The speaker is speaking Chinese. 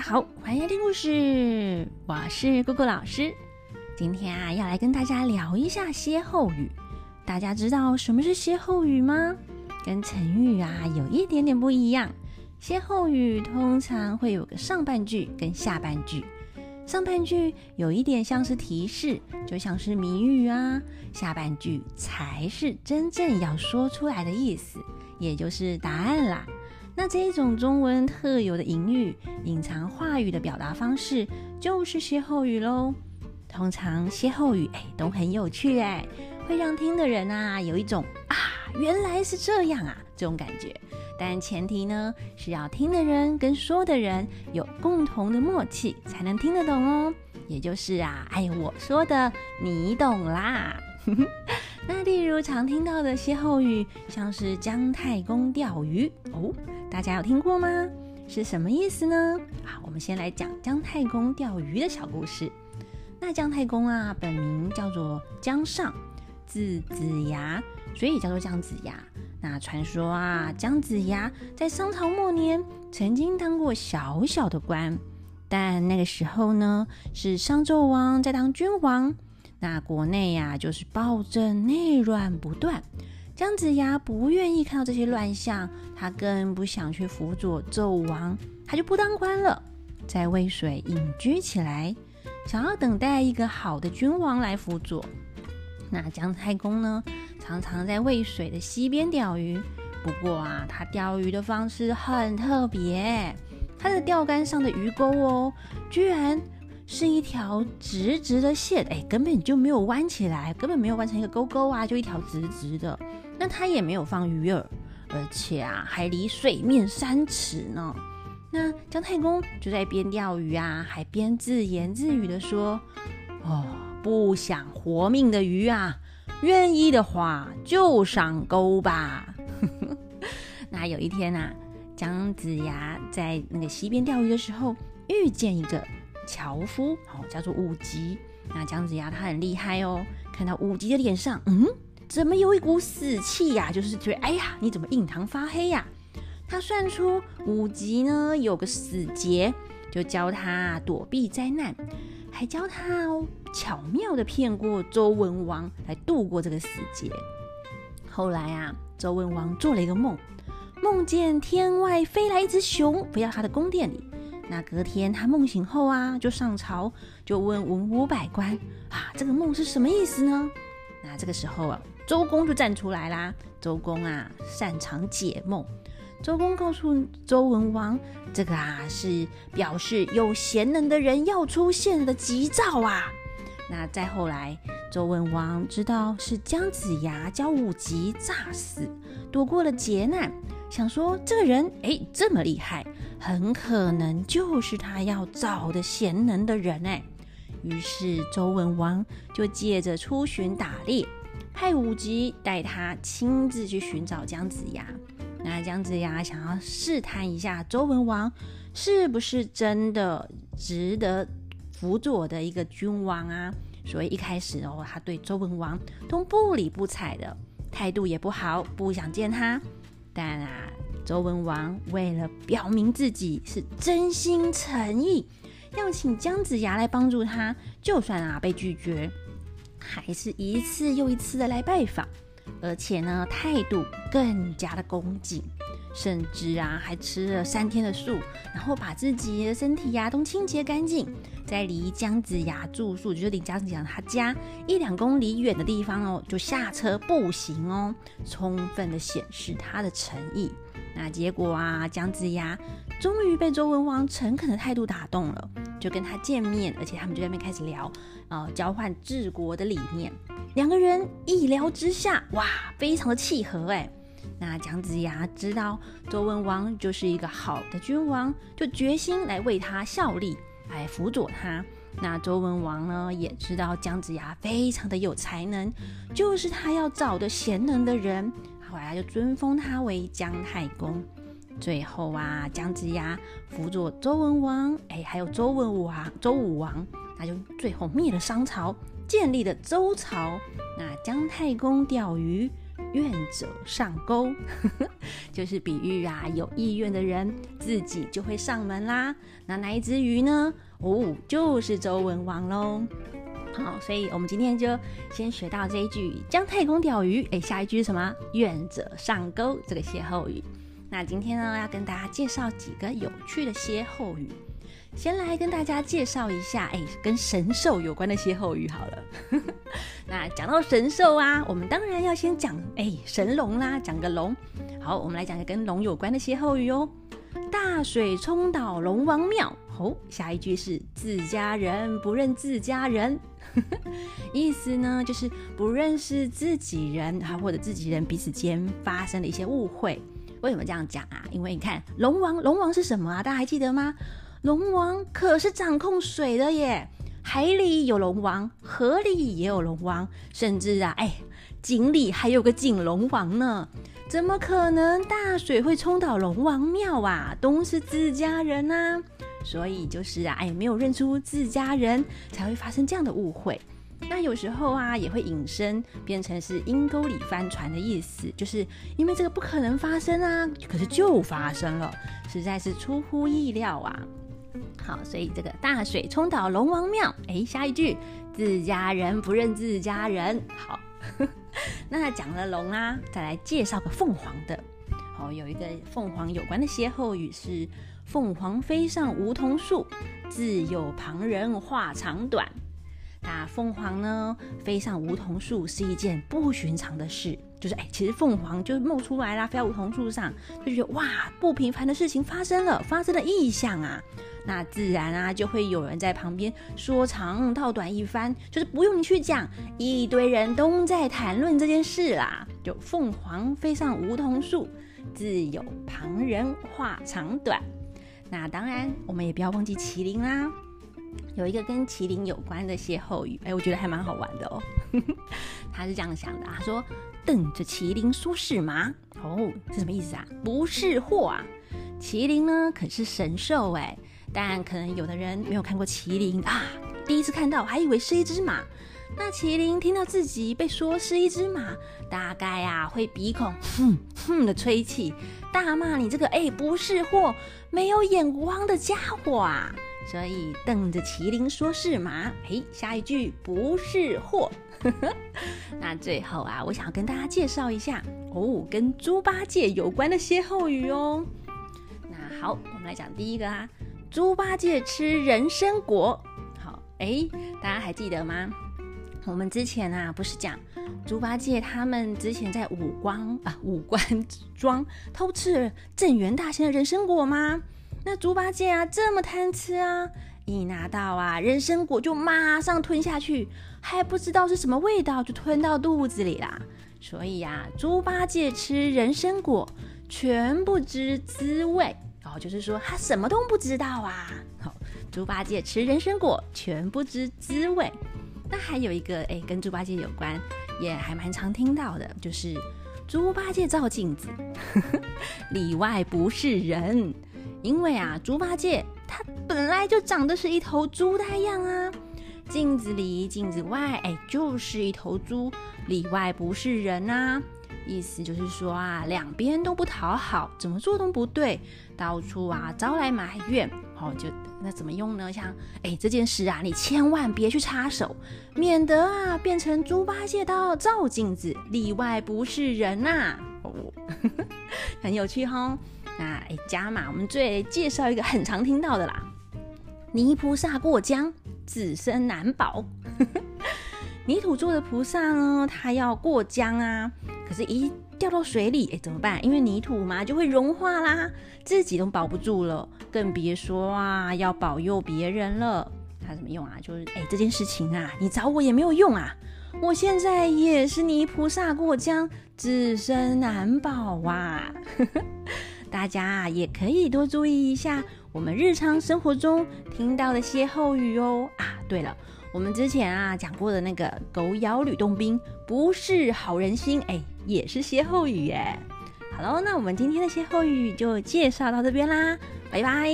好，欢迎听故事，我是姑姑老师。今天啊，要来跟大家聊一下歇后语。大家知道什么是歇后语吗？跟成语啊有一点点不一样。歇后语通常会有个上半句跟下半句，上半句有一点像是提示，就像是谜语啊；下半句才是真正要说出来的意思，也就是答案啦。那这一种中文特有的隐语、隐藏话语的表达方式，就是歇后语喽。通常歇后语哎都很有趣哎，会让听的人啊有一种啊原来是这样啊这种感觉。但前提呢是要听的人跟说的人有共同的默契，才能听得懂哦。也就是啊，哎我说的你懂啦。那例如常听到的歇后语，像是姜太公钓鱼哦。大家有听过吗？是什么意思呢？好，我们先来讲姜太公钓鱼的小故事。那姜太公啊，本名叫做姜尚，字子牙，所以叫做姜子牙。那传说啊，姜子牙在商朝末年曾经当过小小的官，但那个时候呢，是商纣王在当君王，那国内呀就是暴政内乱不断。姜子牙不愿意看到这些乱象，他更不想去辅佐纣王，他就不当官了，在渭水隐居起来，想要等待一个好的君王来辅佐。那姜太公呢，常常在渭水的西边钓鱼，不过啊，他钓鱼的方式很特别，他的钓竿上的鱼钩哦，居然。是一条直直的线，哎，根本就没有弯起来，根本没有弯成一个勾勾啊，就一条直直的。那它也没有放鱼饵，而且啊，还离水面三尺呢。那姜太公就在边钓鱼啊，还边自言自语的说：“哦，不想活命的鱼啊，愿意的话就上钩吧。”那有一天啊，姜子牙在那个溪边钓鱼的时候，遇见一个。樵夫哦，叫做武吉。那姜子牙他很厉害哦，看到武吉的脸上，嗯，怎么有一股死气呀？就是觉得，哎呀，你怎么印堂发黑呀？他算出五级呢有个死劫，就教他躲避灾难，还教他哦巧妙的骗过周文王来度过这个死劫。后来啊，周文王做了一个梦，梦见天外飞来一只熊，飞到他的宫殿里。那隔天他梦醒后啊，就上朝，就问文武百官啊，这个梦是什么意思呢？那这个时候啊，周公就站出来啦。周公啊，擅长解梦。周公告诉周文王，这个啊是表示有贤能的人要出现的吉兆啊。那再后来，周文王知道是姜子牙教武吉诈死，躲过了劫难。想说这个人哎这么厉害，很可能就是他要找的贤能的人哎。于是周文王就借着出巡打猎，派武吉带他亲自去寻找姜子牙。那姜子牙想要试探一下周文王是不是真的值得辅佐的一个君王啊，所以一开始哦，他对周文王都不理不睬的态度也不好，不想见他。但啊，周文王为了表明自己是真心诚意，要请姜子牙来帮助他，就算啊被拒绝，还是一次又一次的来拜访，而且呢态度更加的恭敬，甚至啊还吃了三天的素，然后把自己的身体呀都清洁干净，在离姜子牙住宿，就是离姜子牙他家一两公里远的地方哦，就下车步行哦，充分的显示他的诚意。那结果啊，姜子牙终于被周文王诚恳的态度打动了，就跟他见面，而且他们就在那边开始聊，呃，交换治国的理念。两个人一聊之下，哇，非常的契合哎。那姜子牙知道周文王就是一个好的君王，就决心来为他效力，来辅佐他。那周文王呢，也知道姜子牙非常的有才能，就是他要找的贤能的人。后来就尊封他为姜太公。最后啊，姜子牙辅佐周文王，哎，还有周文王、周武王，那就最后灭了商朝，建立了周朝。那姜太公钓鱼，愿者上钩，就是比喻啊，有意愿的人自己就会上门啦。那哪一只鱼呢？哦，就是周文王喽。好，所以我们今天就先学到这一句姜太公钓鱼。哎，下一句是什么？愿者上钩，这个歇后语。那今天呢，要跟大家介绍几个有趣的歇后语。先来跟大家介绍一下，哎，跟神兽有关的歇后语好了。那讲到神兽啊，我们当然要先讲，哎，神龙啦，讲个龙。好，我们来讲个跟龙有关的歇后语哦。大水冲倒龙王庙，哦，下一句是自家人不认自家人，意思呢就是不认识自己人，哈，或者自己人彼此间发生了一些误会。为什么这样讲啊？因为你看龙王，龙王是什么啊？大家还记得吗？龙王可是掌控水的耶，海里有龙王，河里也有龙王，甚至啊，哎，井里还有个井龙王呢。怎么可能大水会冲倒龙王庙啊？都是自家人呐。所以就是啊，哎，没有认出自家人，才会发生这样的误会。那有时候啊，也会引申变成是阴沟里翻船的意思，就是因为这个不可能发生啊，可是就发生了，实在是出乎意料啊。好，所以这个大水冲倒龙王庙，哎，下一句自家人不认自家人。好，那讲了龙啊，再来介绍个凤凰的。哦，有一个凤凰有关的歇后语是“凤凰飞上梧桐树，自有旁人话长短”。那凤凰呢，飞上梧桐树是一件不寻常的事。就是哎，其实凤凰就冒出来啦，飞到梧桐树上，就觉得哇，不平凡的事情发生了，发生了异象啊。那自然啊，就会有人在旁边说长道短一番，就是不用你去讲，一堆人都在谈论这件事啦。就凤凰飞上梧桐树，自有旁人话长短。那当然，我们也不要忘记麒麟啦。有一个跟麒麟有关的歇后语，哎，我觉得还蛮好玩的哦。他是这样想的，他说：“瞪着麒麟说是马，哦，是什么意思啊？不是货啊！麒麟呢可是神兽哎，但可能有的人没有看过麒麟啊，第一次看到还以为是一只马。那麒麟听到自己被说是一只马，大概啊会鼻孔哼哼的吹气，大骂你这个哎不是货、没有眼光的家伙啊！”所以瞪着麒麟说是马，嘿，下一句不是货。那最后啊，我想要跟大家介绍一下哦，跟猪八戒有关的歇后语哦。那好，我们来讲第一个啊，猪八戒吃人参果。好，哎，大家还记得吗？我们之前啊，不是讲猪八戒他们之前在五光啊五官庄偷吃镇元大仙的人参果吗？那猪八戒啊，这么贪吃啊，一拿到啊人参果就马上吞下去，还不知道是什么味道，就吞到肚子里啦。所以呀，猪八戒吃人参果全不知滋味，然后就是说他什么都不知道啊。好，猪八戒吃人参果全不知滋味。那还有一个哎，跟猪八戒有关，也还蛮常听到的，就是猪八戒照镜子，里外不是人。因为啊，猪八戒他本来就长得是一头猪的样啊，镜子里镜子外，哎，就是一头猪，里外不是人啊。意思就是说啊，两边都不讨好，怎么做都不对，到处啊招来埋怨。哦，就那怎么用呢？像哎这件事啊，你千万别去插手，免得啊变成猪八戒到照镜子，里外不是人呐。哦，很有趣哈。那哎，加嘛，我们最介绍一个很常听到的啦。泥菩萨过江，自身难保。泥土做的菩萨呢，他要过江啊，可是，一掉到水里，哎，怎么办？因为泥土嘛，就会融化啦，自己都保不住了，更别说啊，要保佑别人了。他怎么用啊？就是哎，这件事情啊，你找我也没有用啊。我现在也是泥菩萨过江，自身难保啊。大家啊，也可以多注意一下我们日常生活中听到的歇后语哦。啊，对了，我们之前啊讲过的那个“狗咬吕洞宾”不是好人心，哎，也是歇后语耶。好喽，那我们今天的歇后语就介绍到这边啦，拜拜。